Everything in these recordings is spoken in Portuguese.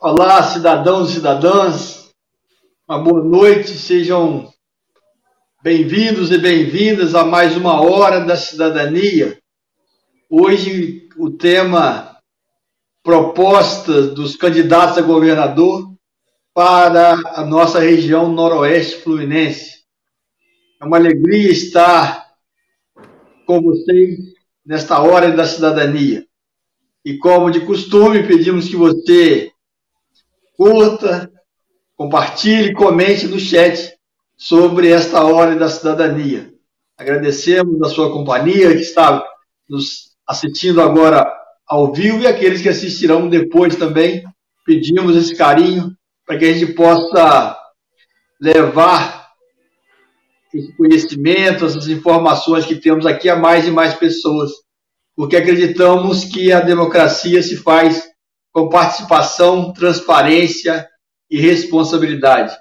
Olá, cidadãos e cidadãs, uma boa noite, sejam bem-vindos e bem-vindas a mais uma Hora da Cidadania. Hoje, o tema proposta dos candidatos a governador para a nossa região noroeste fluminense. É uma alegria estar com vocês nesta Hora da Cidadania. E como de costume, pedimos que você curta, compartilhe, comente no chat sobre esta hora da cidadania. Agradecemos a sua companhia que está nos assistindo agora ao vivo e aqueles que assistirão depois também. Pedimos esse carinho para que a gente possa levar esse conhecimento, essas informações que temos aqui a mais e mais pessoas, porque acreditamos que a democracia se faz com participação, transparência e responsabilidade.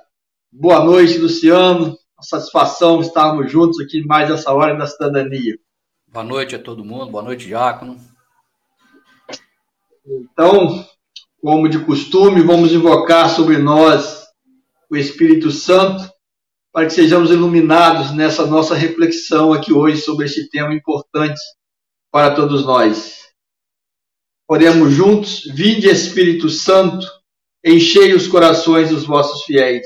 Boa noite, Luciano. Uma satisfação estarmos juntos aqui mais essa hora da cidadania. Boa noite a todo mundo, boa noite, Diácono. Então, como de costume, vamos invocar sobre nós o Espírito Santo para que sejamos iluminados nessa nossa reflexão aqui hoje sobre este tema importante para todos nós. Oremos juntos, vinde Espírito Santo, enchei os corações dos vossos fiéis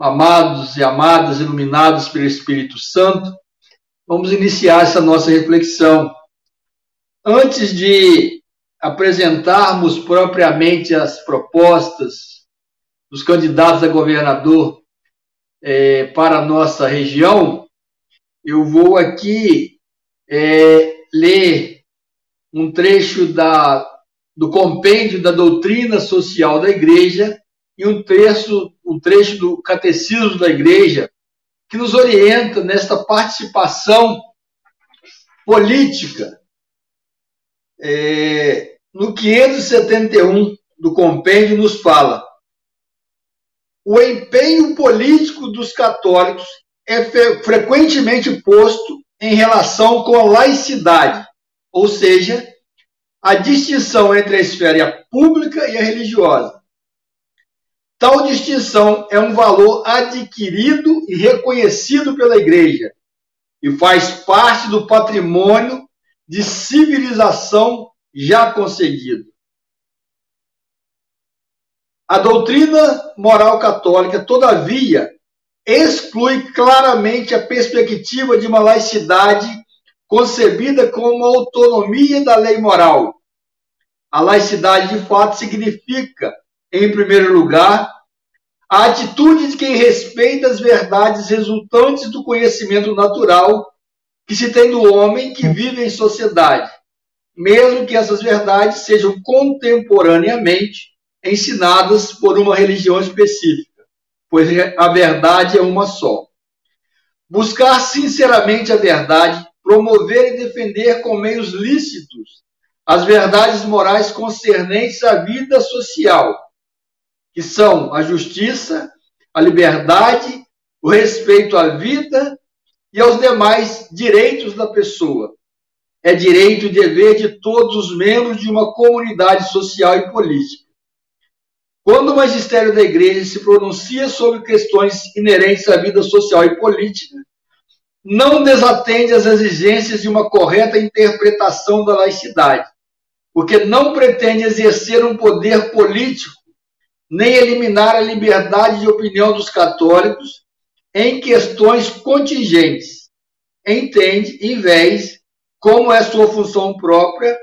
Amados e amadas, iluminados pelo Espírito Santo, vamos iniciar essa nossa reflexão. Antes de apresentarmos propriamente as propostas dos candidatos a governador é, para a nossa região, eu vou aqui é, ler um trecho da do compêndio da doutrina social da igreja e um trecho, um trecho do catecismo da igreja que nos orienta nesta participação política. É, no 571 do compêndio nos fala o empenho político dos católicos é frequentemente posto em relação com a laicidade, ou seja, a distinção entre a esfera pública e a religiosa. Tal distinção é um valor adquirido e reconhecido pela Igreja e faz parte do patrimônio de civilização já conseguido. A doutrina moral católica, todavia, exclui claramente a perspectiva de uma laicidade concebida como autonomia da lei moral. A laicidade, de fato, significa, em primeiro lugar, a atitude de quem respeita as verdades resultantes do conhecimento natural que se tem do homem que vive em sociedade, mesmo que essas verdades sejam contemporaneamente ensinadas por uma religião específica, pois a verdade é uma só. Buscar sinceramente a verdade promover e defender com meios lícitos as verdades morais concernentes à vida social, que são a justiça, a liberdade, o respeito à vida e aos demais direitos da pessoa. É direito e dever de todos os membros de uma comunidade social e política. Quando o magistério da igreja se pronuncia sobre questões inerentes à vida social e política, não desatende às exigências de uma correta interpretação da laicidade, porque não pretende exercer um poder político, nem eliminar a liberdade de opinião dos católicos em questões contingentes. Entende, em vez, como é sua função própria,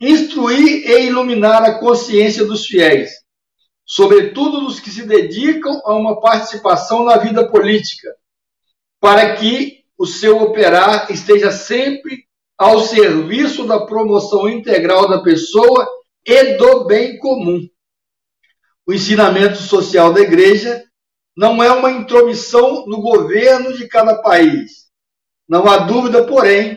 instruir e iluminar a consciência dos fiéis, sobretudo dos que se dedicam a uma participação na vida política, para que o seu operar esteja sempre ao serviço da promoção integral da pessoa e do bem comum. O ensinamento social da igreja não é uma intromissão no governo de cada país. Não há dúvida, porém,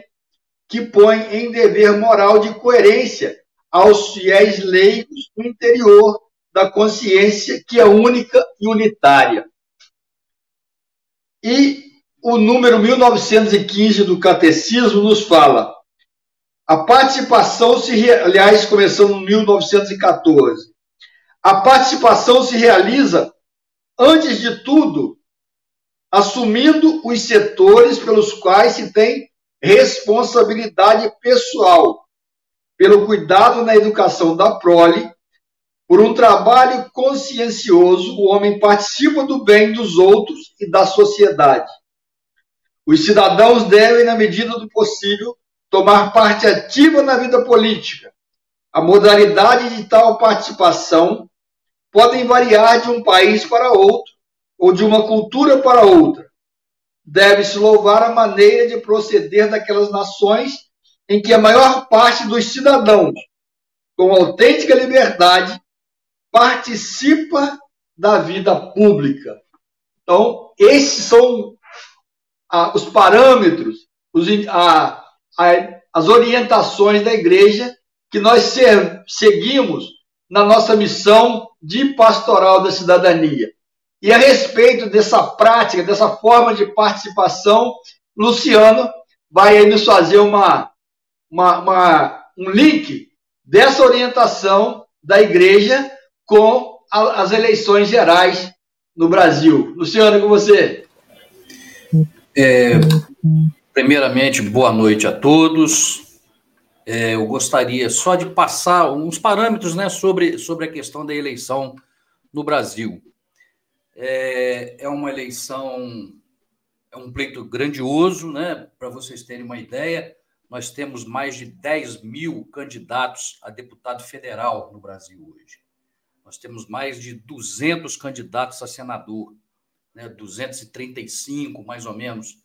que põe em dever moral de coerência aos fiéis leigos no interior da consciência que é única e unitária. E o número 1915 do Catecismo nos fala: a participação se, aliás, começando em 1914, a participação se realiza, antes de tudo, assumindo os setores pelos quais se tem responsabilidade pessoal, pelo cuidado na educação da prole, por um trabalho consciencioso, o homem participa do bem dos outros e da sociedade. Os cidadãos devem, na medida do possível, tomar parte ativa na vida política. A modalidade de tal participação podem variar de um país para outro ou de uma cultura para outra deve-se louvar a maneira de proceder daquelas nações em que a maior parte dos cidadãos, com autêntica liberdade, participa da vida pública. Então, esses são ah, os parâmetros, os, a, a, as orientações da igreja que nós ser, seguimos na nossa missão de pastoral da cidadania. E a respeito dessa prática, dessa forma de participação, Luciano vai nos fazer uma, uma, uma um link dessa orientação da igreja com a, as eleições gerais no Brasil. Luciano, com você. É, primeiramente, boa noite a todos. É, eu gostaria só de passar uns parâmetros né, sobre, sobre a questão da eleição no Brasil. É, é uma eleição, é um pleito grandioso, né? Para vocês terem uma ideia, nós temos mais de 10 mil candidatos a deputado federal no Brasil hoje. Nós temos mais de 200 candidatos a senador, né? 235 mais ou menos,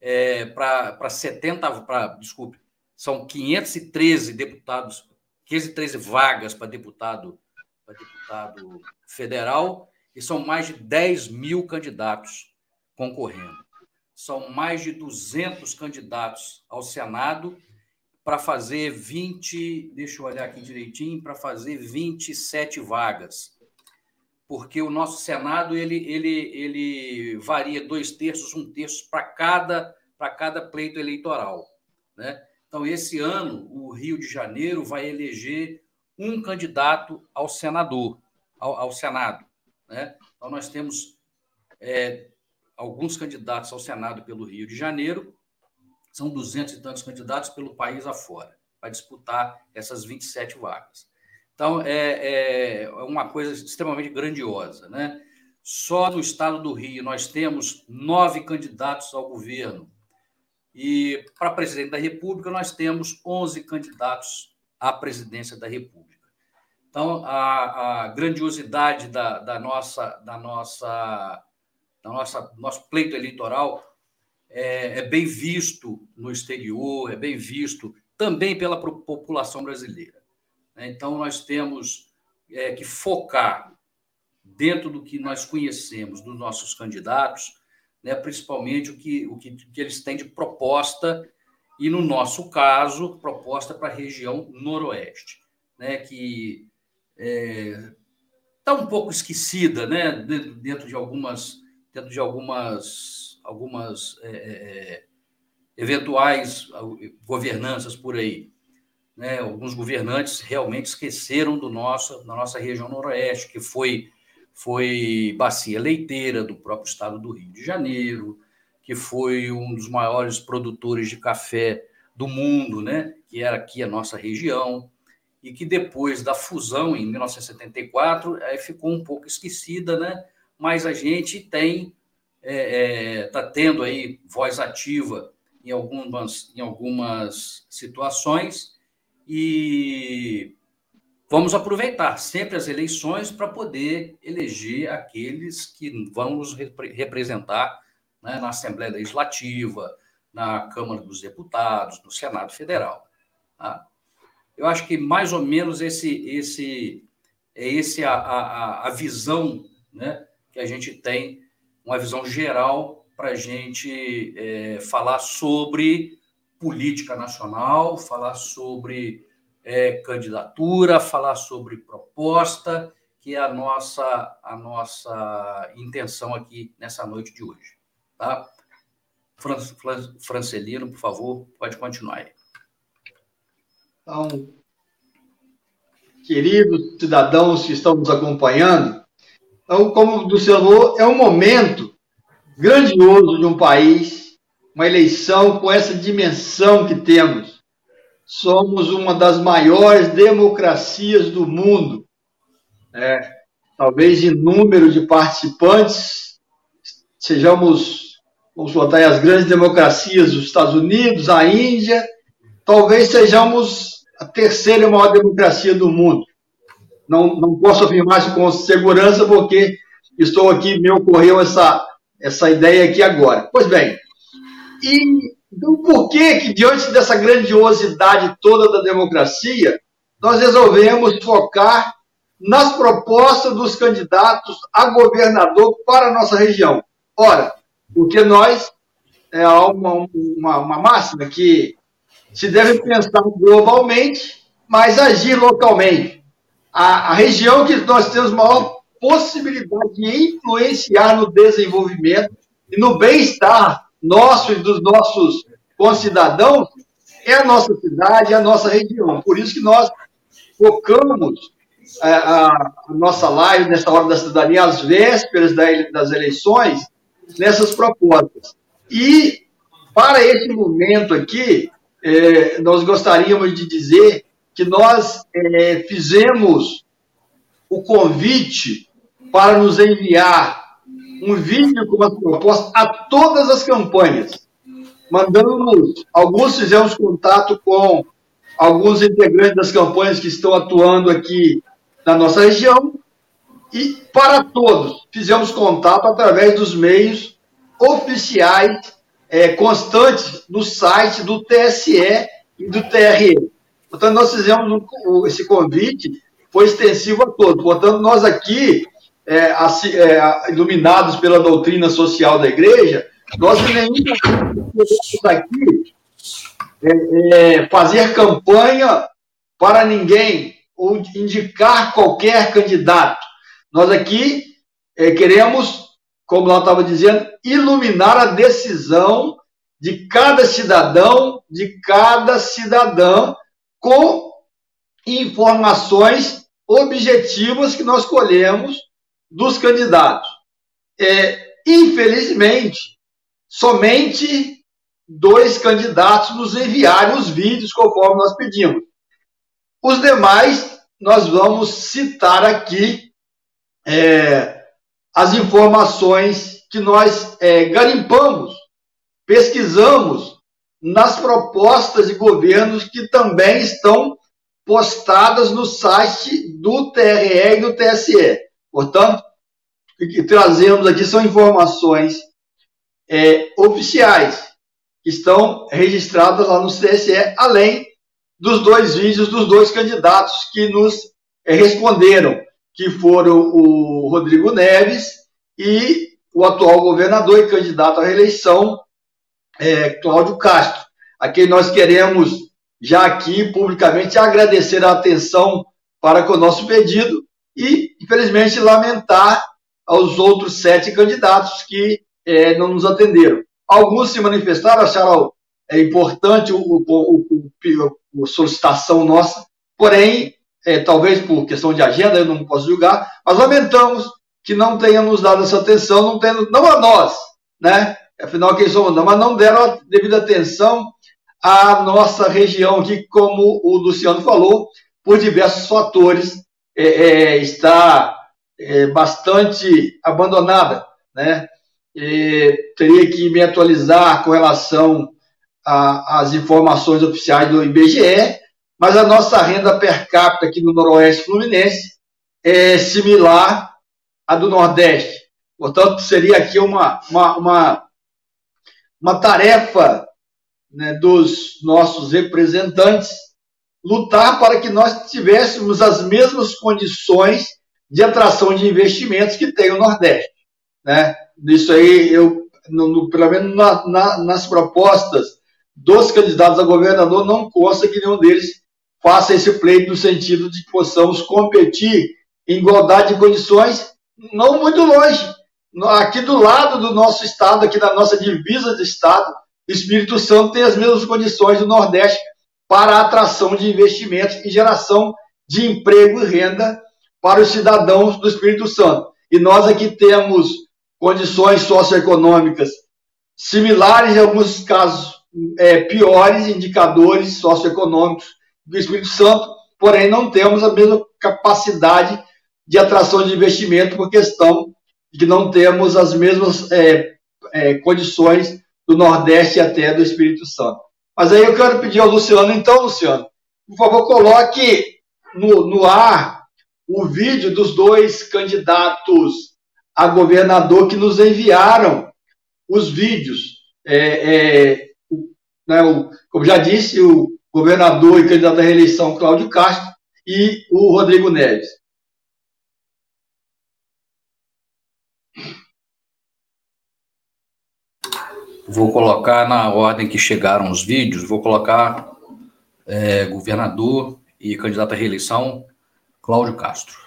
é, para 70, pra, desculpe, são 513 deputados, 513 vagas para deputado, para deputado federal e são mais de 10 mil candidatos concorrendo. São mais de 200 candidatos ao Senado para fazer 20, deixa eu olhar aqui direitinho, para fazer 27 vagas. Porque o nosso Senado ele, ele, ele varia dois terços, um terço para cada, para cada pleito eleitoral. Né? Então, esse ano, o Rio de Janeiro vai eleger um candidato ao senador, ao, ao Senado. Né? Então, nós temos é, alguns candidatos ao Senado pelo Rio de Janeiro, são duzentos e tantos candidatos pelo país afora, para disputar essas 27 vagas. Então, é, é uma coisa extremamente grandiosa. Né? Só no estado do Rio nós temos nove candidatos ao governo. E para presidente da República, nós temos 11 candidatos à presidência da República. Então, a, a grandiosidade da, da, nossa, da nossa, da nossa nosso pleito eleitoral é, é, bem visto no exterior, é bem visto também pela população brasileira. Né? Então, nós temos é, que focar dentro do que nós conhecemos dos nossos candidatos, né, principalmente o que, o que, que eles têm de proposta, e no nosso caso, proposta para a região noroeste, né, que está é, tá um pouco esquecida, né? Dentro de algumas, dentro de algumas, algumas é, é, é eventuais governanças por aí. Né? Alguns governantes realmente esqueceram do nosso, da nossa região noroeste, que foi foi bacia leiteira do próprio estado do Rio de Janeiro, que foi um dos maiores produtores de café do mundo, né? Que era aqui a nossa região e que depois da fusão em 1974 aí ficou um pouco esquecida, né? Mas a gente tem está é, é, tá tendo aí voz ativa em algumas em algumas situações e vamos aproveitar sempre as eleições para poder eleger aqueles que vão nos representar né, na Assembleia Legislativa, na Câmara dos Deputados, no Senado Federal. Tá? Eu acho que mais ou menos esse, esse é esse a, a, a visão né, que a gente tem, uma visão geral para a gente é, falar sobre política nacional, falar sobre é, candidatura, falar sobre proposta, que é a nossa, a nossa intenção aqui nessa noite de hoje. Tá? Fran, Fran, Francelino, por favor, pode continuar aí. Então, queridos cidadãos que estão nos acompanhando, então, como o Luciano é um momento grandioso de um país, uma eleição com essa dimensão que temos somos uma das maiores democracias do mundo. É, talvez em número de participantes, sejamos, vamos botar aí, as grandes democracias dos Estados Unidos, a Índia, talvez sejamos a terceira maior democracia do mundo. Não, não posso afirmar isso com segurança, porque estou aqui, me ocorreu essa, essa ideia aqui agora. Pois bem, e então, por que, que, diante dessa grandiosidade toda da democracia, nós resolvemos focar nas propostas dos candidatos a governador para a nossa região? Ora, porque nós, é uma, uma, uma máxima que se deve pensar globalmente, mas agir localmente. A, a região que nós temos maior possibilidade de influenciar no desenvolvimento e no bem-estar nosso e dos nossos concidadãos é a nossa cidade, é a nossa região. Por isso que nós focamos a, é, a, a nossa live nessa hora da cidadania, às vésperas das eleições, nessas propostas. E, para esse momento aqui, é, nós gostaríamos de dizer que nós é, fizemos o convite para nos enviar um vídeo com uma proposta a todas as campanhas. Mandamos, alguns fizemos contato com alguns integrantes das campanhas que estão atuando aqui na nossa região, e para todos, fizemos contato através dos meios oficiais é, constantes do site do TSE e do TRE. Portanto, nós fizemos um, esse convite, foi extensivo a todos. Portanto, nós aqui é, é, iluminados pela doutrina social da igreja, nós nem aqui é, é, fazer campanha para ninguém ou indicar qualquer candidato. Nós aqui é, queremos, como nós estava dizendo, iluminar a decisão de cada cidadão, de cada cidadã, com informações objetivas que nós colhemos dos candidatos. É, infelizmente, somente dois candidatos nos enviaram os vídeos conforme nós pedimos. Os demais, nós vamos citar aqui é, as informações que nós é, garimpamos, pesquisamos nas propostas de governos que também estão postadas no site do TRE e do TSE. Portanto, o que trazemos aqui são informações é, oficiais que estão registradas lá no CSE, além dos dois vídeos dos dois candidatos que nos é, responderam, que foram o Rodrigo Neves e o atual governador e candidato à reeleição, é, Cláudio Castro, a quem nós queremos já aqui publicamente agradecer a atenção para com o nosso pedido e, infelizmente, lamentar aos outros sete candidatos que é, não nos atenderam. Alguns se manifestaram, acharam é, importante o, o, o, a solicitação nossa, porém, é, talvez por questão de agenda, eu não posso julgar, mas lamentamos que não tenham nos dado essa atenção, não, tendo, não a nós, né? Afinal, quem somos não, mas não deram a devida atenção à nossa região, que, como o Luciano falou, por diversos fatores, é, é, está é, bastante abandonada, né? E teria que me atualizar com relação às informações oficiais do IBGE, mas a nossa renda per capita aqui no Noroeste Fluminense é similar à do Nordeste. Portanto, seria aqui uma, uma, uma, uma tarefa né, dos nossos representantes lutar para que nós tivéssemos as mesmas condições de atração de investimentos que tem o Nordeste. Né? Isso aí, eu, no, no, pelo menos na, na, nas propostas dos candidatos a governador, não consta que nenhum deles faça esse pleito no sentido de que possamos competir em igualdade de condições, não muito longe. Aqui do lado do nosso estado, aqui na nossa divisa de estado, Espírito Santo tem as mesmas condições do Nordeste para a atração de investimentos e geração de emprego e renda para os cidadãos do Espírito Santo. E nós aqui temos condições socioeconômicas similares, em alguns casos é, piores, indicadores socioeconômicos do Espírito Santo, porém não temos a mesma capacidade de atração de investimento por questão de que não temos as mesmas é, é, condições do Nordeste até do Espírito Santo. Mas aí eu quero pedir ao Luciano, então, Luciano, por favor, coloque no, no ar o vídeo dos dois candidatos a governador que nos enviaram os vídeos. É, é, né, o, como já disse, o governador e candidato à reeleição Cláudio Castro e o Rodrigo Neves. Vou colocar na ordem que chegaram os vídeos, vou colocar é, governador e candidato à reeleição Cláudio Castro.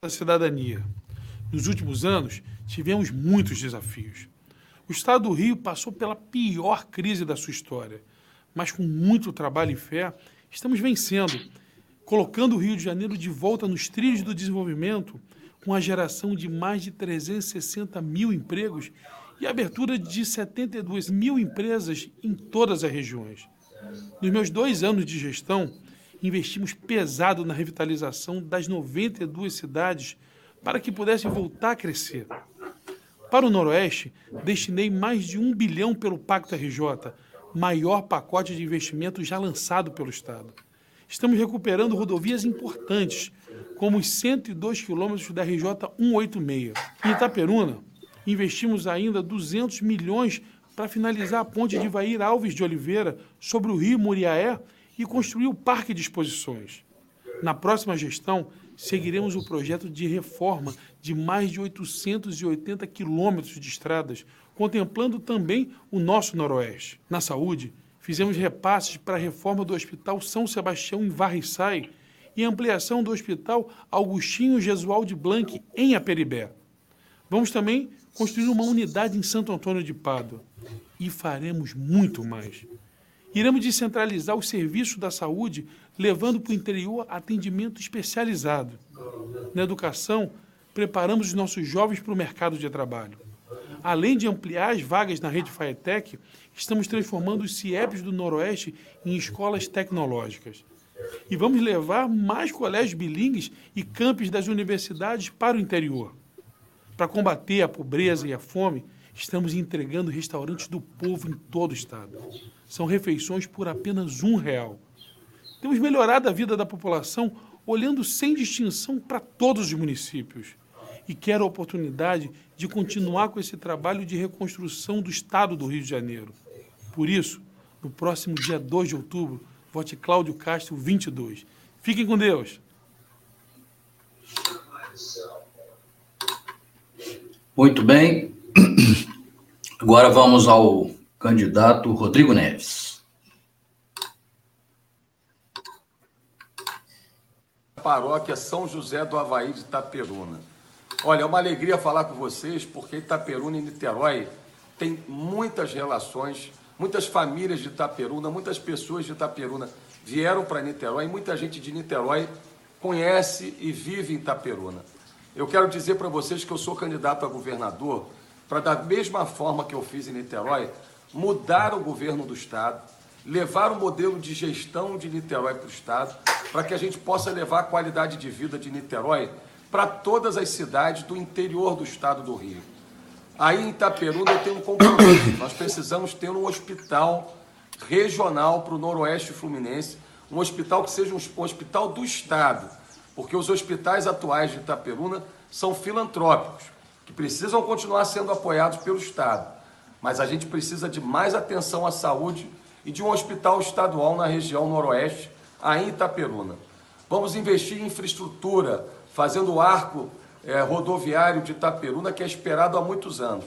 A cidadania. Nos últimos anos, tivemos muitos desafios. O Estado do Rio passou pela pior crise da sua história, mas com muito trabalho e fé, estamos vencendo, colocando o Rio de Janeiro de volta nos trilhos do desenvolvimento, com a geração de mais de 360 mil empregos e a abertura de 72 mil empresas em todas as regiões. Nos meus dois anos de gestão, investimos pesado na revitalização das 92 cidades para que pudessem voltar a crescer. Para o Noroeste, destinei mais de um bilhão pelo Pacto RJ, maior pacote de investimento já lançado pelo Estado. Estamos recuperando rodovias importantes, como os 102 quilômetros da RJ 186. Em Itaperuna, investimos ainda 200 milhões para finalizar a ponte de Vair Alves de Oliveira sobre o rio Muriaé e construir o parque de exposições. Na próxima gestão, seguiremos o projeto de reforma de mais de 880 quilômetros de estradas, contemplando também o nosso noroeste. Na saúde, fizemos repasses para a reforma do Hospital São Sebastião em Varriçai e ampliação do Hospital Augustinho Jesualdo Blanc em Aperibé. Vamos também construir uma unidade em Santo Antônio de Pádua e faremos muito mais. Iremos descentralizar os serviços da saúde, levando para o interior atendimento especializado. Na educação, preparamos os nossos jovens para o mercado de trabalho. Além de ampliar as vagas na rede FAETEC, estamos transformando os CIEPs do Noroeste em escolas tecnológicas. E vamos levar mais colégios bilíngues e campos das universidades para o interior. Para combater a pobreza e a fome, estamos entregando restaurantes do povo em todo o estado. São refeições por apenas um real. Temos melhorado a vida da população olhando sem distinção para todos os municípios. E quero a oportunidade de continuar com esse trabalho de reconstrução do Estado do Rio de Janeiro. Por isso, no próximo dia 2 de outubro, vote Cláudio Castro 22. Fiquem com Deus. Muito bem. Agora vamos ao candidato Rodrigo Neves. Paróquia São José do Havaí de Itaperuna. Olha, é uma alegria falar com vocês, porque Itaperuna e Niterói tem muitas relações, muitas famílias de Itaperuna, muitas pessoas de Itaperuna vieram para Niterói muita gente de Niterói conhece e vive em Itaperuna. Eu quero dizer para vocês que eu sou candidato a governador para, da mesma forma que eu fiz em Niterói, mudar o governo do Estado, levar o modelo de gestão de Niterói para o Estado, para que a gente possa levar a qualidade de vida de Niterói para todas as cidades do interior do Estado do Rio. Aí em Itaperuna eu tenho um compromisso. Nós precisamos ter um hospital regional para o Noroeste Fluminense, um hospital que seja um hospital do Estado, porque os hospitais atuais de Itaperuna são filantrópicos, que precisam continuar sendo apoiados pelo Estado. Mas a gente precisa de mais atenção à saúde e de um hospital estadual na região Noroeste, aí em Itaperuna. Vamos investir em infraestrutura, fazendo o arco é, rodoviário de Itaperuna, que é esperado há muitos anos.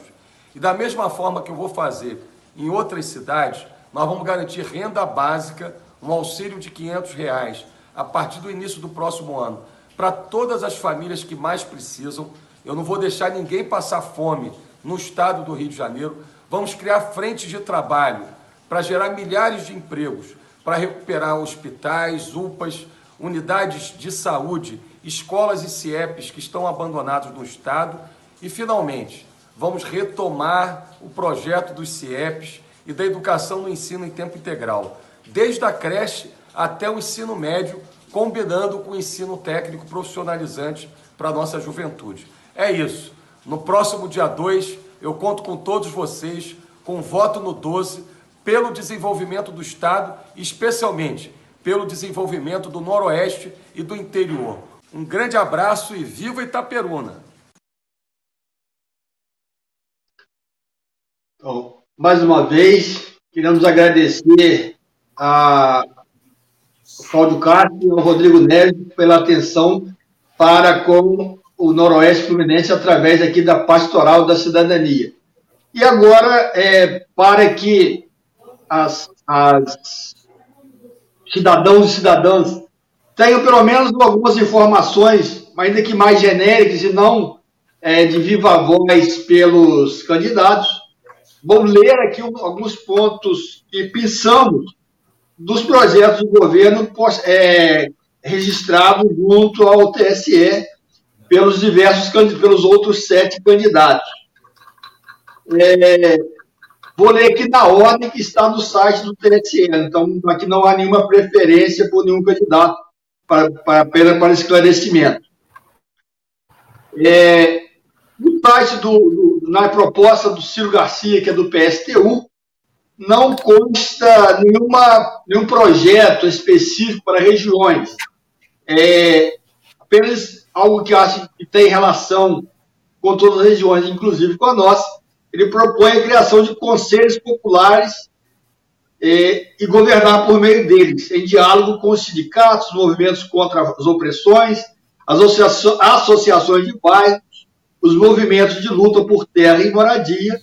E da mesma forma que eu vou fazer em outras cidades, nós vamos garantir renda básica, um auxílio de 500 reais, a partir do início do próximo ano, para todas as famílias que mais precisam. Eu não vou deixar ninguém passar fome no estado do Rio de Janeiro. Vamos criar frentes de trabalho para gerar milhares de empregos, para recuperar hospitais, UPAs, unidades de saúde, escolas e CIEPs que estão abandonados no estado. E, finalmente, vamos retomar o projeto dos CIEPs e da educação no ensino em tempo integral, desde a creche até o ensino médio, combinando com o ensino técnico profissionalizante para a nossa juventude. É isso. No próximo dia 2, eu conto com todos vocês, com voto no 12, pelo desenvolvimento do Estado, especialmente pelo desenvolvimento do Noroeste e do interior. Um grande abraço e viva Itaperuna! Bom, mais uma vez, queremos agradecer a Cláudio Castro e ao Rodrigo Neves pela atenção para com o Noroeste Fluminense através aqui da Pastoral da Cidadania. E agora, é, para que as, as cidadãos e cidadãs tenham pelo menos algumas informações, ainda que mais genéricas e não é, de viva voz pelos candidatos. Vou ler aqui alguns pontos que pensamos dos projetos do governo é, registrados junto ao TSE pelos diversos pelos outros sete candidatos. É, Vou ler aqui na ordem que está no site do TSE. Então, aqui não há nenhuma preferência por nenhum candidato para, para, para esclarecimento. É, no site do, do, na proposta do Ciro Garcia, que é do PSTU, não consta nenhuma, nenhum projeto específico para regiões. É apenas algo que acho que tem relação com todas as regiões, inclusive com a nossa, ele propõe a criação de conselhos populares eh, e governar por meio deles, em diálogo com os sindicatos, movimentos contra as opressões, as associações de bairros, os movimentos de luta por terra e moradia,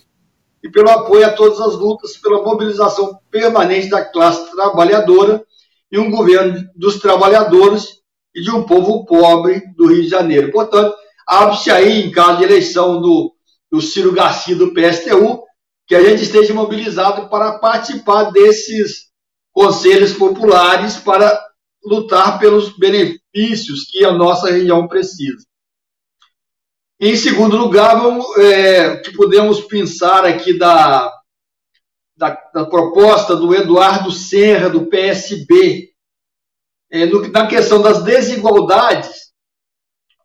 e pelo apoio a todas as lutas pela mobilização permanente da classe trabalhadora e um governo dos trabalhadores e de um povo pobre do Rio de Janeiro. Portanto, abre-se aí, em caso de eleição do do Ciro Garcia do PSTU, que a gente esteja mobilizado para participar desses conselhos populares para lutar pelos benefícios que a nossa região precisa. Em segundo lugar, vamos, é, que podemos pensar aqui da, da, da, proposta do Eduardo Serra, do PSB, é, no, na questão das desigualdades,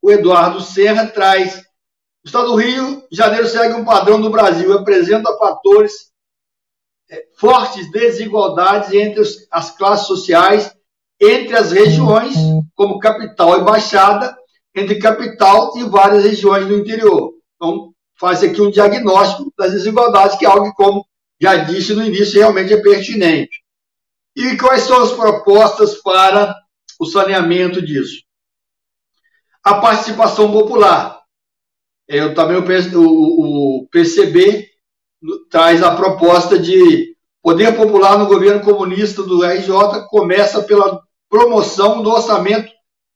o Eduardo Serra traz o Estado do Rio de Janeiro segue um padrão do Brasil, apresenta fatores é, fortes desigualdades entre as classes sociais, entre as regiões, como capital e baixada, entre capital e várias regiões do interior. Então, faz aqui um diagnóstico das desigualdades, que é algo que, como já disse no início, realmente é pertinente. E quais são as propostas para o saneamento disso? A participação popular eu também o PCB traz a proposta de poder popular no governo comunista do RJ começa pela promoção do orçamento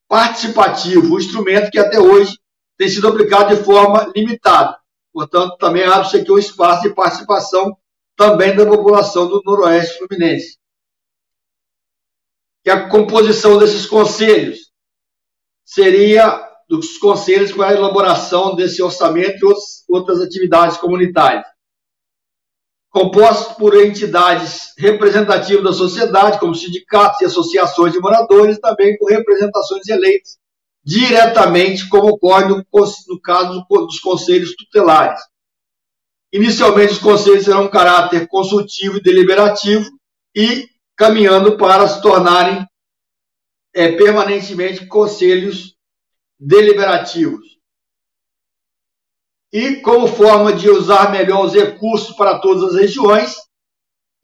participativo, um instrumento que até hoje tem sido aplicado de forma limitada. Portanto, também abre-se aqui um espaço de participação também da população do Noroeste Fluminense. E a composição desses conselhos seria dos conselhos para a elaboração desse orçamento e outras atividades comunitárias. Composto por entidades representativas da sociedade, como sindicatos e associações de moradores, também com representações eleitas diretamente, como ocorre no, no caso dos conselhos tutelares. Inicialmente, os conselhos terão um caráter consultivo e deliberativo, e caminhando para se tornarem é, permanentemente conselhos deliberativos. E como forma de usar melhor os recursos para todas as regiões,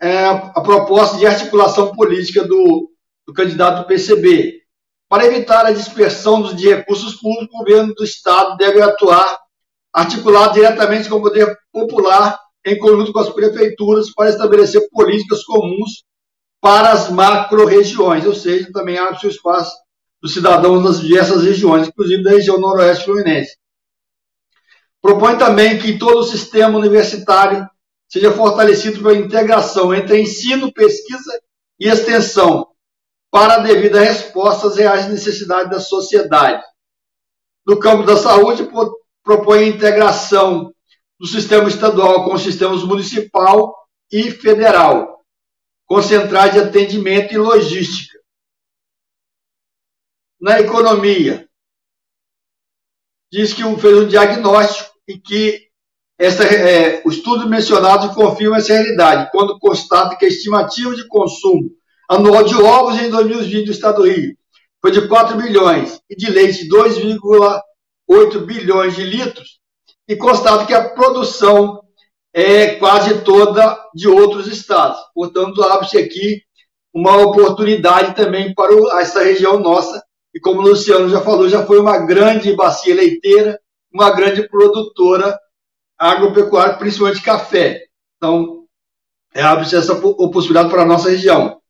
é, a proposta de articulação política do, do candidato PCB. Para evitar a dispersão de recursos públicos, o governo do Estado deve atuar articulado diretamente com o poder popular, em conjunto com as prefeituras, para estabelecer políticas comuns para as macro-regiões, ou seja, também abre-se o espaço dos cidadãos das diversas regiões, inclusive da região noroeste fluminense. Propõe também que todo o sistema universitário seja fortalecido pela integração entre ensino, pesquisa e extensão, para a devida resposta às reais necessidades da sociedade. No campo da saúde, propõe a integração do sistema estadual com os sistemas municipal e federal, concentrar de atendimento e logística. Na economia, diz que fez um diagnóstico e que essa, é, o estudo mencionado confirma essa realidade, quando constata que a estimativa de consumo anual de ovos em 2020 do Estado do Rio foi de 4 bilhões e de leite 2,8 bilhões de litros, e constata que a produção é quase toda de outros estados. Portanto, abre-se aqui uma oportunidade também para essa região nossa, e como o Luciano já falou, já foi uma grande bacia leiteira, uma grande produtora agropecuária, principalmente café. Então, é, abre-se essa possibilidade para a nossa região.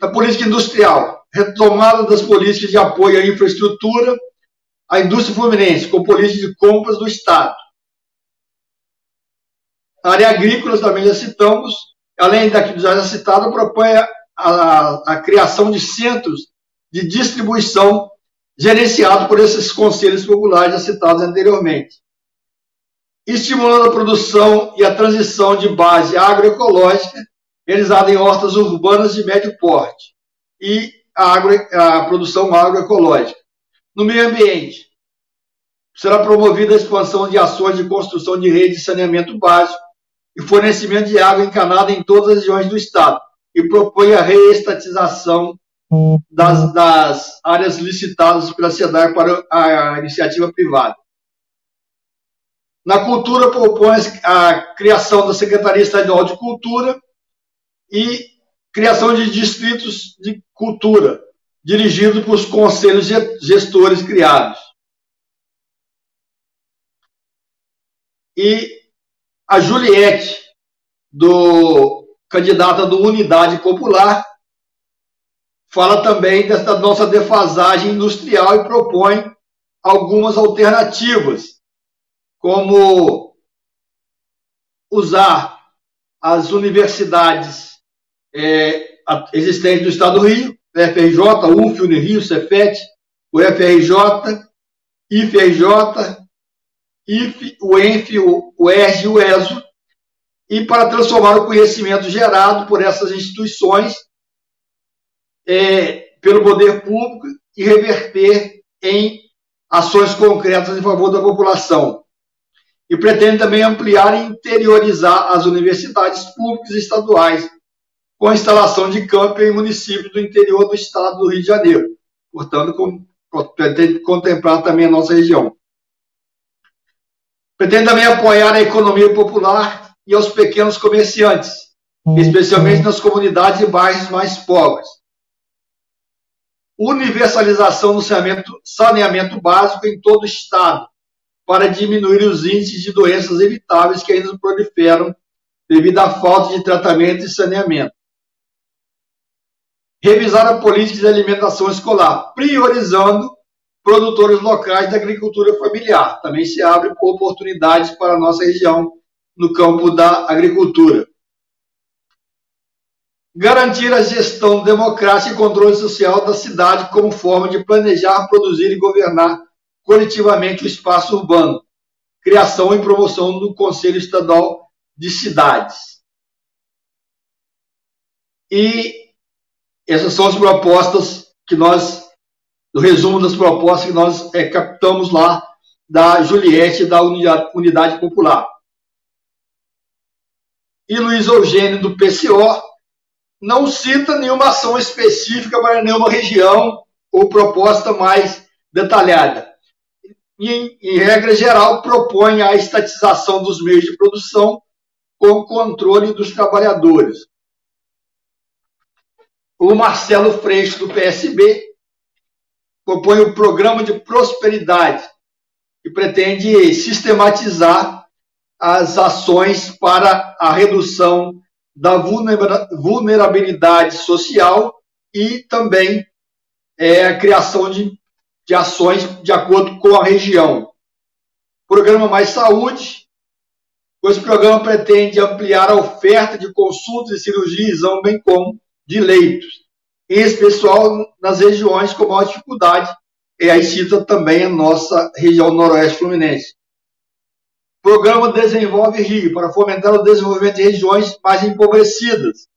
Na política industrial, retomada das políticas de apoio à infraestrutura, à indústria fluminense, com política de compras do Estado a área agrícola também já citamos, além daqui já citado, propõe a, a, a criação de centros de distribuição gerenciados por esses conselhos populares já citados anteriormente. Estimulando a produção e a transição de base agroecológica realizada em hortas urbanas de médio porte e a, agro, a produção agroecológica. No meio ambiente, será promovida a expansão de ações de construção de rede de saneamento básico e fornecimento de água encanada em todas as regiões do Estado e propõe a reestatização das, das áreas licitadas pela SEDAR para a iniciativa privada. Na cultura, propõe a criação da Secretaria Estadual de Cultura e criação de distritos de cultura, dirigidos por conselhos gestores criados. E a Juliette, do candidata do Unidade Popular, fala também dessa nossa defasagem industrial e propõe algumas alternativas, como usar as universidades é, existentes do Estado do Rio, FRJ, UF, Unirio, Cefet, o FRJ, IFRJ, IF, o ENF, o ERG e o ESO, e para transformar o conhecimento gerado por essas instituições é, pelo poder público e reverter em ações concretas em favor da população. E pretende também ampliar e interiorizar as universidades públicas e estaduais, com a instalação de campo em municípios do interior do estado do Rio de Janeiro. Portanto, com, pretende contemplar também a nossa região. Pretende também apoiar a economia popular e aos pequenos comerciantes, especialmente nas comunidades e bairros mais pobres. Universalização do saneamento, saneamento básico em todo o Estado, para diminuir os índices de doenças evitáveis que ainda proliferam devido à falta de tratamento e saneamento. Revisar a política de alimentação escolar, priorizando produtores locais da agricultura familiar. Também se abre oportunidades para a nossa região no campo da agricultura. Garantir a gestão democrática e controle social da cidade como forma de planejar, produzir e governar coletivamente o espaço urbano. Criação e promoção do Conselho Estadual de Cidades. E essas são as propostas que nós do resumo das propostas que nós é, captamos lá da Juliette da Unidade Popular. e Luiz Eugênio, do PCO, não cita nenhuma ação específica para nenhuma região ou proposta mais detalhada. E, em, regra geral, propõe a estatização dos meios de produção com controle dos trabalhadores. O Marcelo Freixo, do PSB, propõe o Programa de Prosperidade, que pretende sistematizar as ações para a redução da vulnerabilidade social e também é, a criação de, de ações de acordo com a região. Programa Mais Saúde, esse programa pretende ampliar a oferta de consultas e cirurgias, bem como de leitos, em especial nas regiões com maior dificuldade, e aí cita também a nossa região noroeste fluminense. Programa Desenvolve Rio, para fomentar o desenvolvimento de regiões mais empobrecidas,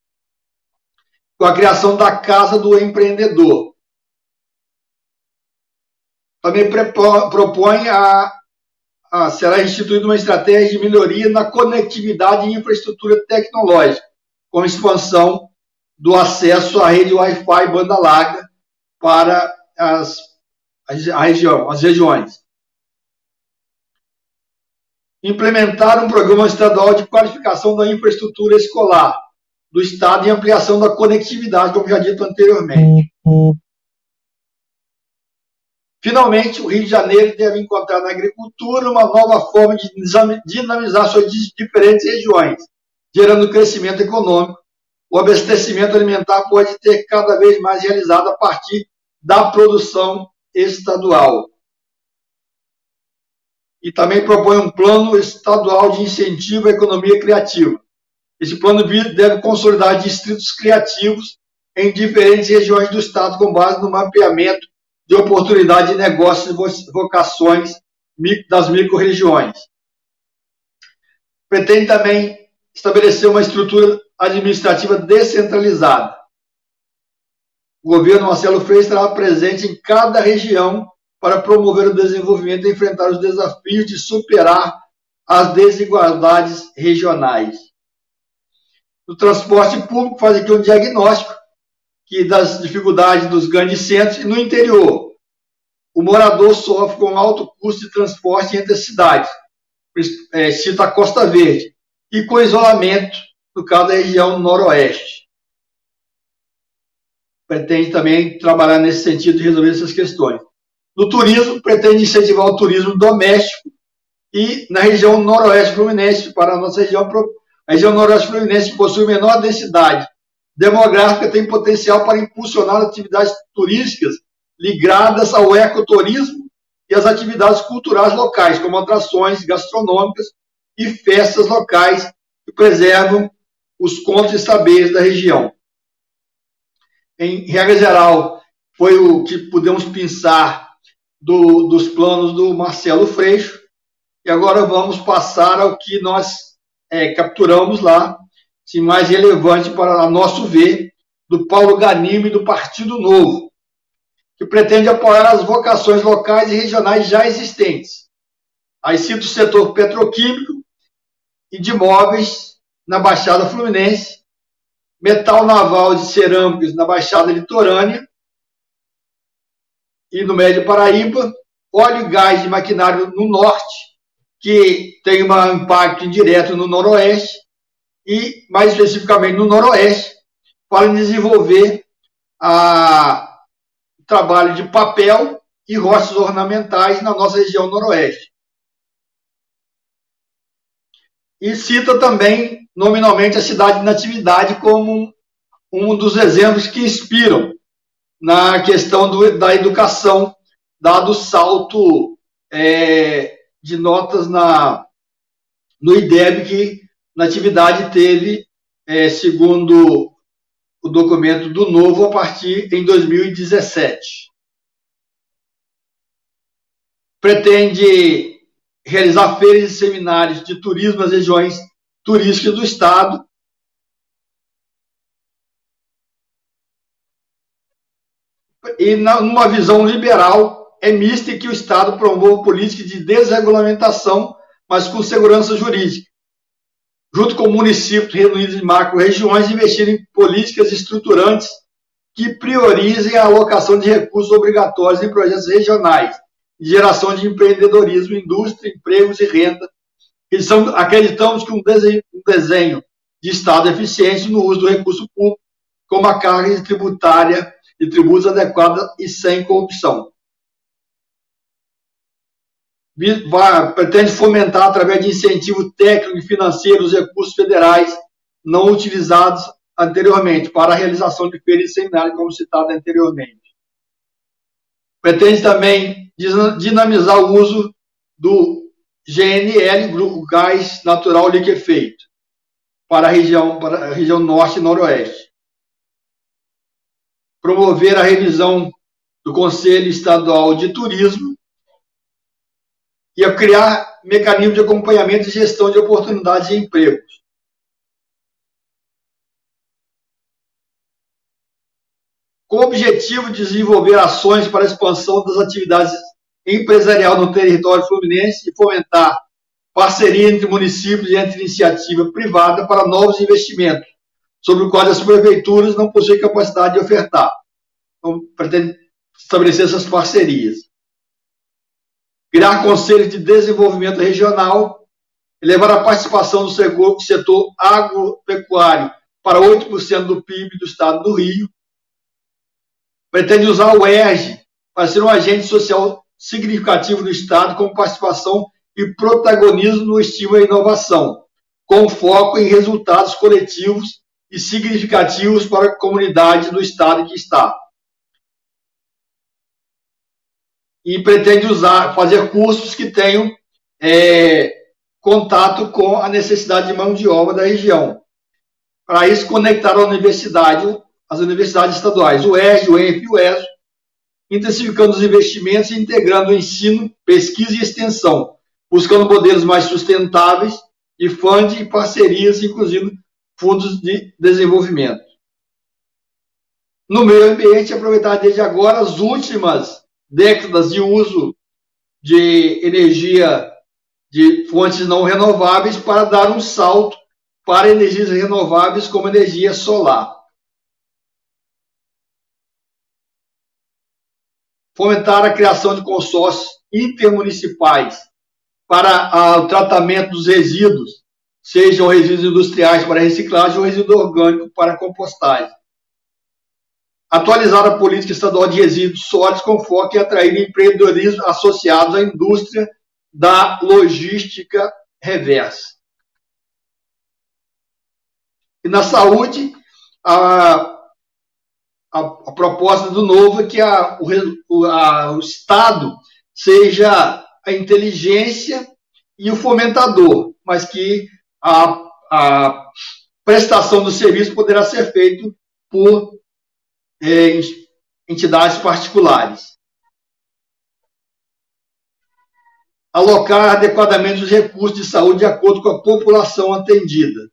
com a criação da Casa do Empreendedor. Também propõe a ah, será instituída uma estratégia de melhoria na conectividade e infraestrutura tecnológica, com expansão do acesso à rede Wi-Fi banda larga para as, a região, as regiões. Implementar um programa estadual de qualificação da infraestrutura escolar do Estado e ampliação da conectividade, como já dito anteriormente. Finalmente, o Rio de Janeiro deve encontrar na agricultura uma nova forma de dinamizar suas diferentes regiões, gerando crescimento econômico. O abastecimento alimentar pode ter cada vez mais realizado a partir da produção estadual. E também propõe um plano estadual de incentivo à economia criativa. Esse plano deve consolidar distritos criativos em diferentes regiões do estado com base no mapeamento de oportunidade de negócios e vocações das micro-regiões. Pretende também estabelecer uma estrutura administrativa descentralizada. O governo Marcelo Freire estará presente em cada região para promover o desenvolvimento e enfrentar os desafios de superar as desigualdades regionais. No transporte público, faz aqui um diagnóstico que das dificuldades dos grandes centros e no interior. O morador sofre com alto custo de transporte entre as cidades, é, cita a Costa Verde, e com isolamento, no caso da região noroeste. Pretende também trabalhar nesse sentido de resolver essas questões. No turismo, pretende incentivar o turismo doméstico e na região noroeste fluminense, para a nossa região, a região noroeste fluminense possui menor densidade demográfica tem potencial para impulsionar atividades turísticas ligadas ao ecoturismo e às atividades culturais locais, como atrações gastronômicas e festas locais que preservam os contos e saberes da região. Em regra geral, foi o que pudemos pensar do, dos planos do Marcelo Freixo, e agora vamos passar ao que nós é, capturamos lá se mais relevante para a nosso ver, do Paulo Ganime do Partido Novo, que pretende apoiar as vocações locais e regionais já existentes. Aí cito o setor petroquímico e de móveis na Baixada Fluminense, metal naval de cerâmicos na Baixada Litorânea e no Médio Paraíba, óleo e gás de maquinário no Norte, que tem um impacto indireto no Noroeste, e, mais especificamente, no Noroeste, para desenvolver a, trabalho de papel e roças ornamentais na nossa região Noroeste. E cita também, nominalmente, a cidade de Natividade como um dos exemplos que inspiram na questão do, da educação, dado o salto é, de notas na, no IDEB que Natividade teve, é, segundo o documento do Novo, a partir em 2017. Pretende realizar feiras e seminários de turismo nas regiões turísticas do Estado. E, numa visão liberal, é mista que o Estado promova políticas de desregulamentação, mas com segurança jurídica junto com municípios reunidos em macro-regiões, investir em políticas estruturantes que priorizem a alocação de recursos obrigatórios em projetos regionais, geração de empreendedorismo, indústria, empregos e renda. acreditamos que um desenho, um desenho de Estado eficiente no uso do recurso público, com uma carga tributária de tributos adequada e sem corrupção. Vai, pretende fomentar, através de incentivo técnico e financeiro, os recursos federais não utilizados anteriormente para a realização de feiras e seminários, como citado anteriormente. Pretende também dinamizar o uso do GNL, gás natural liquefeito, para a região, para a região norte e noroeste. Promover a revisão do Conselho Estadual de Turismo e a criar mecanismos de acompanhamento e gestão de oportunidades de empregos. Com o objetivo de desenvolver ações para a expansão das atividades empresarial no território fluminense e fomentar parceria entre municípios e entre iniciativa privada para novos investimentos, sobre os quais as prefeituras não possuem capacidade de ofertar. Então, pretende estabelecer essas parcerias. Criar conselhos de desenvolvimento regional, elevar a participação do setor agropecuário para 8% do PIB do estado do Rio. Pretende usar o ERG para ser um agente social significativo do estado com participação e protagonismo no estímulo à inovação, com foco em resultados coletivos e significativos para a comunidade do estado em que está. E pretende usar, fazer cursos que tenham é, contato com a necessidade de mão de obra da região. Para isso, conectar a universidade, as universidades estaduais, o ERG, o ENF e o ESO, intensificando os investimentos e integrando o ensino, pesquisa e extensão, buscando modelos mais sustentáveis de fundo e parcerias, inclusive fundos de desenvolvimento. No meio ambiente, aproveitar desde agora as últimas décadas de uso de energia de fontes não renováveis para dar um salto para energias renováveis como energia solar. Fomentar a criação de consórcios intermunicipais para a, o tratamento dos resíduos, sejam resíduos industriais para reciclagem ou resíduo orgânico para compostagem. Atualizar a política estadual de resíduos sólidos com foco em atrair empreendedorismo associados à indústria da logística reversa. E na saúde, a, a, a proposta do novo é que a, o, a, o Estado seja a inteligência e o fomentador, mas que a, a prestação do serviço poderá ser feito por é, entidades particulares. Alocar adequadamente os recursos de saúde de acordo com a população atendida.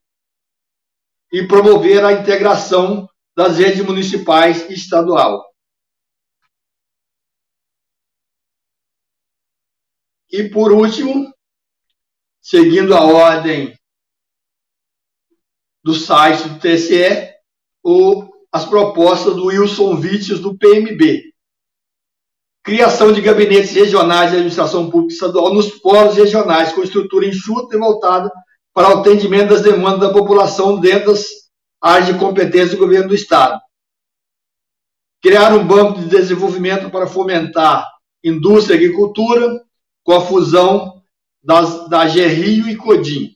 E promover a integração das redes municipais e estadual. E, por último, seguindo a ordem do site do TSE, o, as propostas do Wilson Vites, do PMB. Criação de gabinetes regionais de administração pública estadual nos polos regionais, com estrutura enxuta e voltada para o atendimento das demandas da população dentro das áreas de competência do governo do Estado. Criar um banco de desenvolvimento para fomentar indústria e agricultura, com a fusão das, da Gerrio e Codim.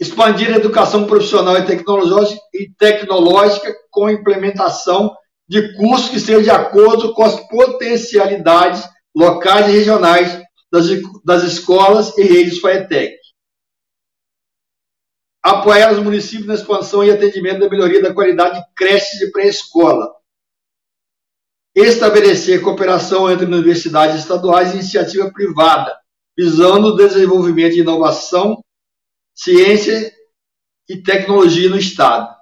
Expandir a educação profissional e tecnológica, com implementação de cursos que sejam de acordo com as potencialidades locais e regionais das, das escolas e redes FAETEC. Apoiar os municípios na expansão e atendimento da melhoria da qualidade de creches e pré-escola, estabelecer cooperação entre universidades estaduais e iniciativa privada, visando o desenvolvimento de inovação, ciência e tecnologia no Estado.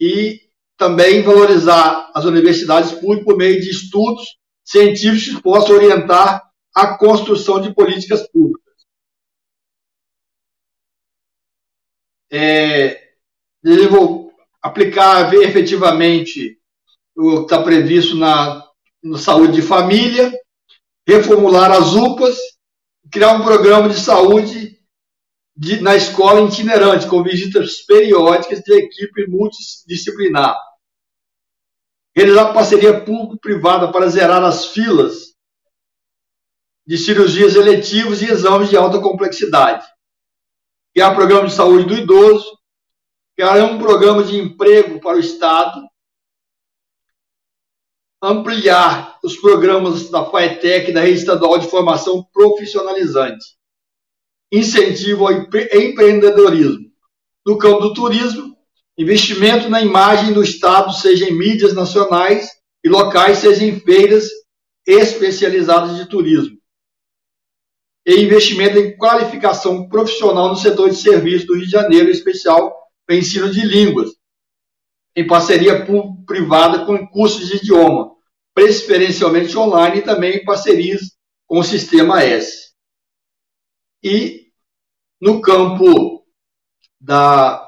E também valorizar as universidades públicas por meio de estudos científicos que possam orientar a construção de políticas públicas. É, desenvol... aplicar efetivamente o que está previsto na saúde de família, reformular as UPAs criar um programa de saúde de, na escola itinerante, com visitas periódicas de equipe multidisciplinar. Realizar parceria público-privada para zerar as filas de cirurgias eletivas e exames de alta complexidade. Criar um programa de saúde do idoso, criar um programa de emprego para o Estado, ampliar os programas da FAETEC, da Rede Estadual de Formação Profissionalizante, incentivo ao empreendedorismo. No campo do turismo, investimento na imagem do Estado, seja em mídias nacionais e locais, seja em feiras especializadas de turismo. E investimento em qualificação profissional no setor de serviços do Rio de Janeiro, em especial para ensino de línguas, em parceria privada com cursos de idioma, preferencialmente online e também em parcerias com o Sistema S. E no campo da,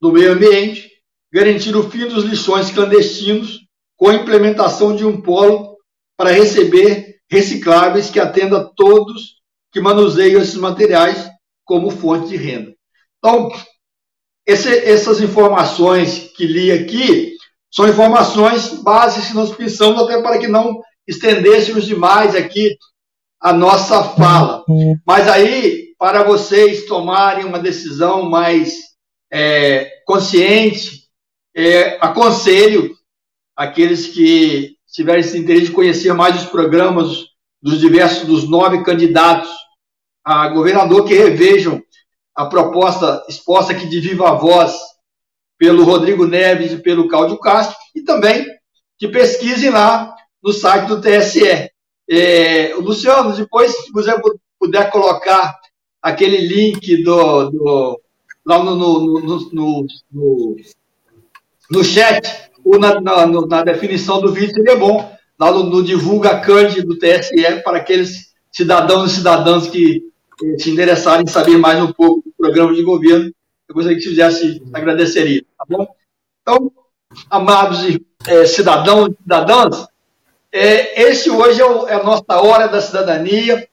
do meio ambiente, garantir o fim dos lixões clandestinos com a implementação de um polo para receber recicláveis que atenda todos que manuseiam esses materiais como fonte de renda. Então, esse, essas informações que li aqui são informações básicas que nós pensamos até para que não estendêssemos demais aqui a nossa fala. Mas aí, para vocês tomarem uma decisão mais é, consciente, é, aconselho aqueles que tiverem esse interesse de conhecer mais os programas dos diversos, dos nove candidatos a governador, que revejam a proposta exposta aqui de viva voz pelo Rodrigo Neves e pelo Cláudio Castro, e também que pesquisem lá no site do TSE. É, Luciano, depois, se você puder colocar aquele link do, do lá no, no, no, no, no chat, ou na, na, na, definição do vídeo, seria bom, lá no, no Divulga Cande do TSE, para aqueles cidadãos e cidadãs que se interessarem em saber mais um pouco do programa de governo, eu gostaria que fizesse, agradeceria, tá bom? Então, amados é, cidadãos e cidadãs, é, esse hoje é, o, é, a nossa hora da cidadania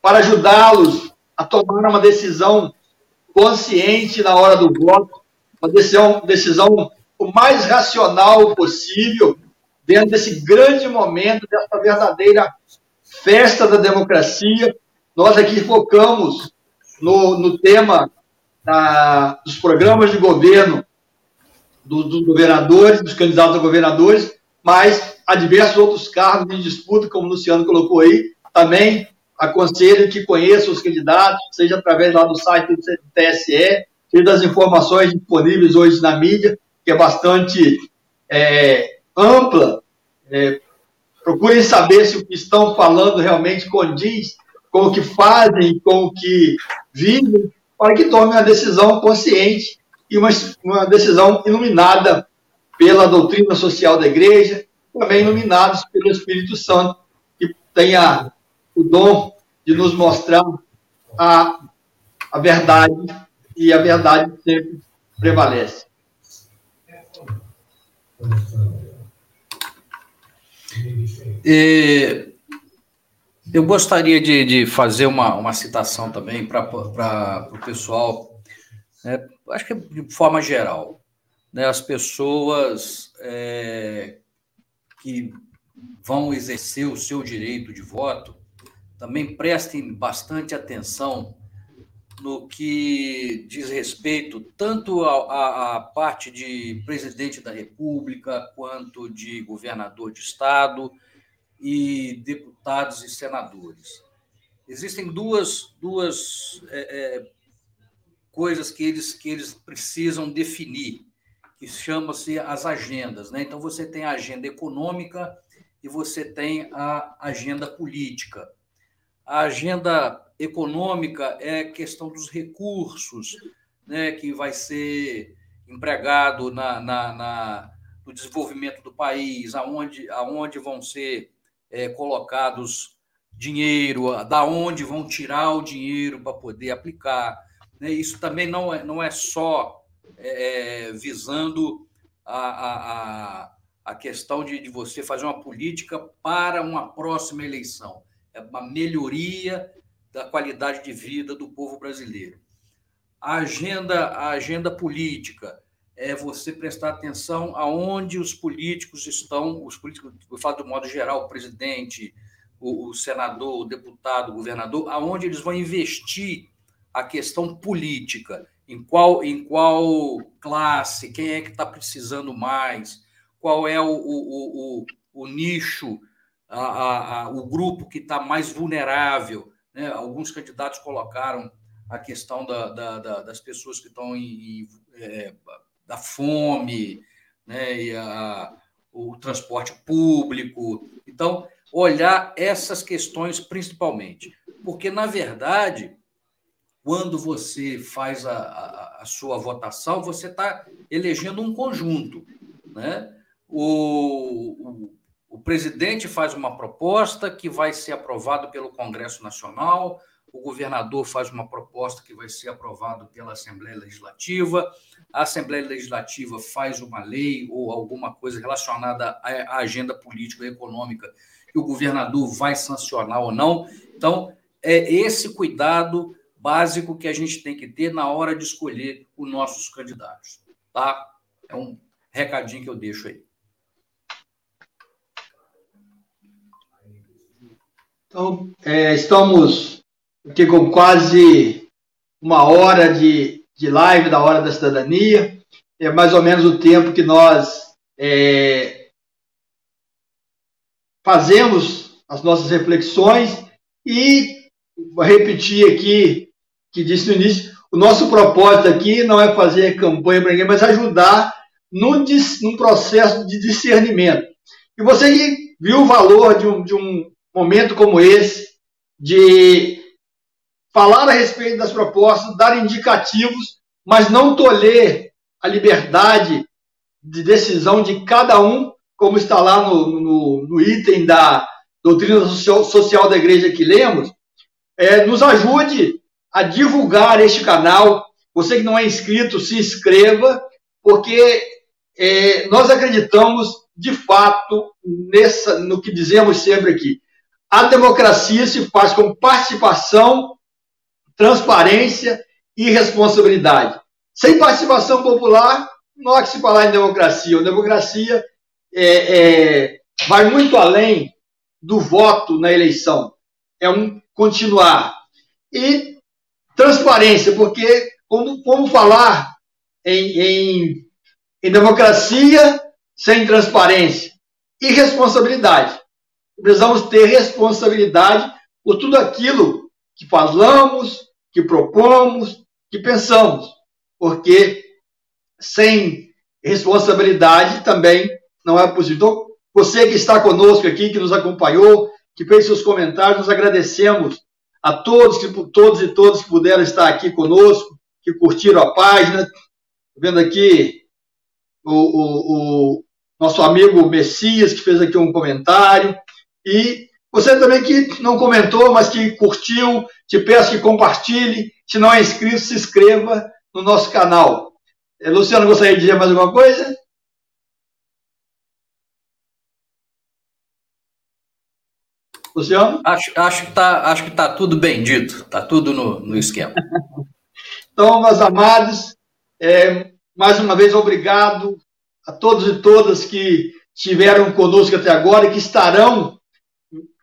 para ajudá-los a tomar uma decisão consciente na hora do voto, uma decisão, decisão o mais racional possível dentro desse grande momento, dessa verdadeira festa da democracia. Nós aqui focamos no, no tema da, dos programas de governo dos, governadores, dos candidatos a governadores, mas há diversos outros cargos em disputa, como o Luciano colocou aí. Também aconselho que conheçam os candidatos, seja através lá do site do TSE, seja das informações disponíveis hoje na mídia, que é bastante é, ampla. É, procurem saber se o que estão falando realmente condiz com o que fazem, com o que vivem, para que tomem uma decisão consciente e uma, uma decisão iluminada pela doutrina social da igreja, também iluminados pelo Espírito Santo, que tenha o dom de nos mostrar a, a verdade, e a verdade sempre prevalece. E eu gostaria de, de fazer uma, uma citação também para o pessoal, né, acho que de forma geral. Né, as pessoas é, que vão exercer o seu direito de voto também prestem bastante atenção no que diz respeito tanto à parte de presidente da República quanto de governador de estado e deputados e senadores. Existem duas, duas é, é, coisas que eles, que eles precisam definir, que chama-se as agendas. Né? Então, você tem a agenda econômica e você tem a agenda política. A agenda econômica é questão dos recursos né, que vai ser empregado na, na, na no desenvolvimento do país, aonde, aonde vão ser é, colocados dinheiro, da onde vão tirar o dinheiro para poder aplicar. Né? Isso também não é, não é só é, é visando a, a, a questão de, de você fazer uma política para uma próxima eleição. É uma melhoria da qualidade de vida do povo brasileiro. A agenda, a agenda política é você prestar atenção aonde os políticos estão, os políticos, eu falo do modo geral, o presidente, o, o senador, o deputado, o governador, aonde eles vão investir a questão política, em qual, em qual classe, quem é que está precisando mais, qual é o, o, o, o nicho, a, a, a, o grupo que está mais vulnerável. Né? Alguns candidatos colocaram a questão da, da, da, das pessoas que estão em, em é, da fome, né? e a, o transporte público. Então, olhar essas questões principalmente. Porque, na verdade, quando você faz a, a, a sua votação, você está elegendo um conjunto. Né? O, o, o, presidente faz uma proposta que vai ser aprovada pelo Congresso Nacional, o governador faz uma proposta que vai ser aprovada pela Assembleia Legislativa, a Assembleia Legislativa faz uma lei ou alguma coisa relacionada à agenda política e econômica que o governador vai sancionar ou não. Então, é esse cuidado básico que a gente tem que ter na hora de escolher os nossos candidatos. Tá? É um recadinho que eu deixo aí. Então, é, estamos aqui com quase uma hora de, de live da Hora da Cidadania. É mais ou menos o tempo que nós é, fazemos as nossas reflexões e vou repetir aqui que disse no início, o nosso propósito aqui não é fazer campanha para ninguém, mas ajudar num, num processo de discernimento. E você viu o valor de um, de um momento como esse, de falar a respeito das propostas, dar indicativos, mas não tolher a liberdade de decisão de cada um, como está lá no, no, no item da doutrina social da igreja que lemos, é, nos ajude a divulgar este canal. Você que não é inscrito, se inscreva, porque é, nós acreditamos de fato nessa, no que dizemos sempre aqui. A democracia se faz com participação, transparência e responsabilidade. Sem participação popular, não há que se falar em democracia. A democracia é, é, vai muito além do voto na eleição. É um continuar. E Transparência, porque como, como falar em, em, em democracia sem transparência? E responsabilidade. Precisamos ter responsabilidade por tudo aquilo que falamos, que propomos, que pensamos. Porque sem responsabilidade também não é possível. Então, você que está conosco aqui, que nos acompanhou, que fez seus comentários, nós agradecemos a todos, que, todos e todas que puderam estar aqui conosco, que curtiram a página. Vendo aqui o, o, o nosso amigo Messias, que fez aqui um comentário. E você também que não comentou, mas que curtiu, te peço que compartilhe. Se não é inscrito, se inscreva no nosso canal. Eh, Luciano, gostaria de dizer mais alguma coisa? Luciano? Acho, acho que está acho que tá tudo bem dito, está tudo no, no esquema. então, meus amados, é, mais uma vez, obrigado a todos e todas que estiveram conosco até agora e que estarão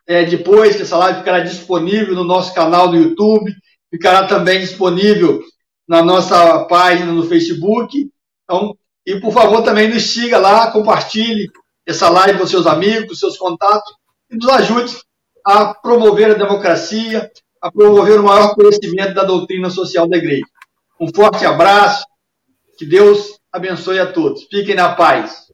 é, depois, que essa live ficará disponível no nosso canal do YouTube, ficará também disponível na nossa página no Facebook. Então, e por favor, também nos siga lá, compartilhe essa live com seus amigos, com seus contatos e nos ajude a promover a democracia, a promover o maior conhecimento da doutrina social da igreja. Um forte abraço, que Deus abençoe a todos. Fiquem na paz.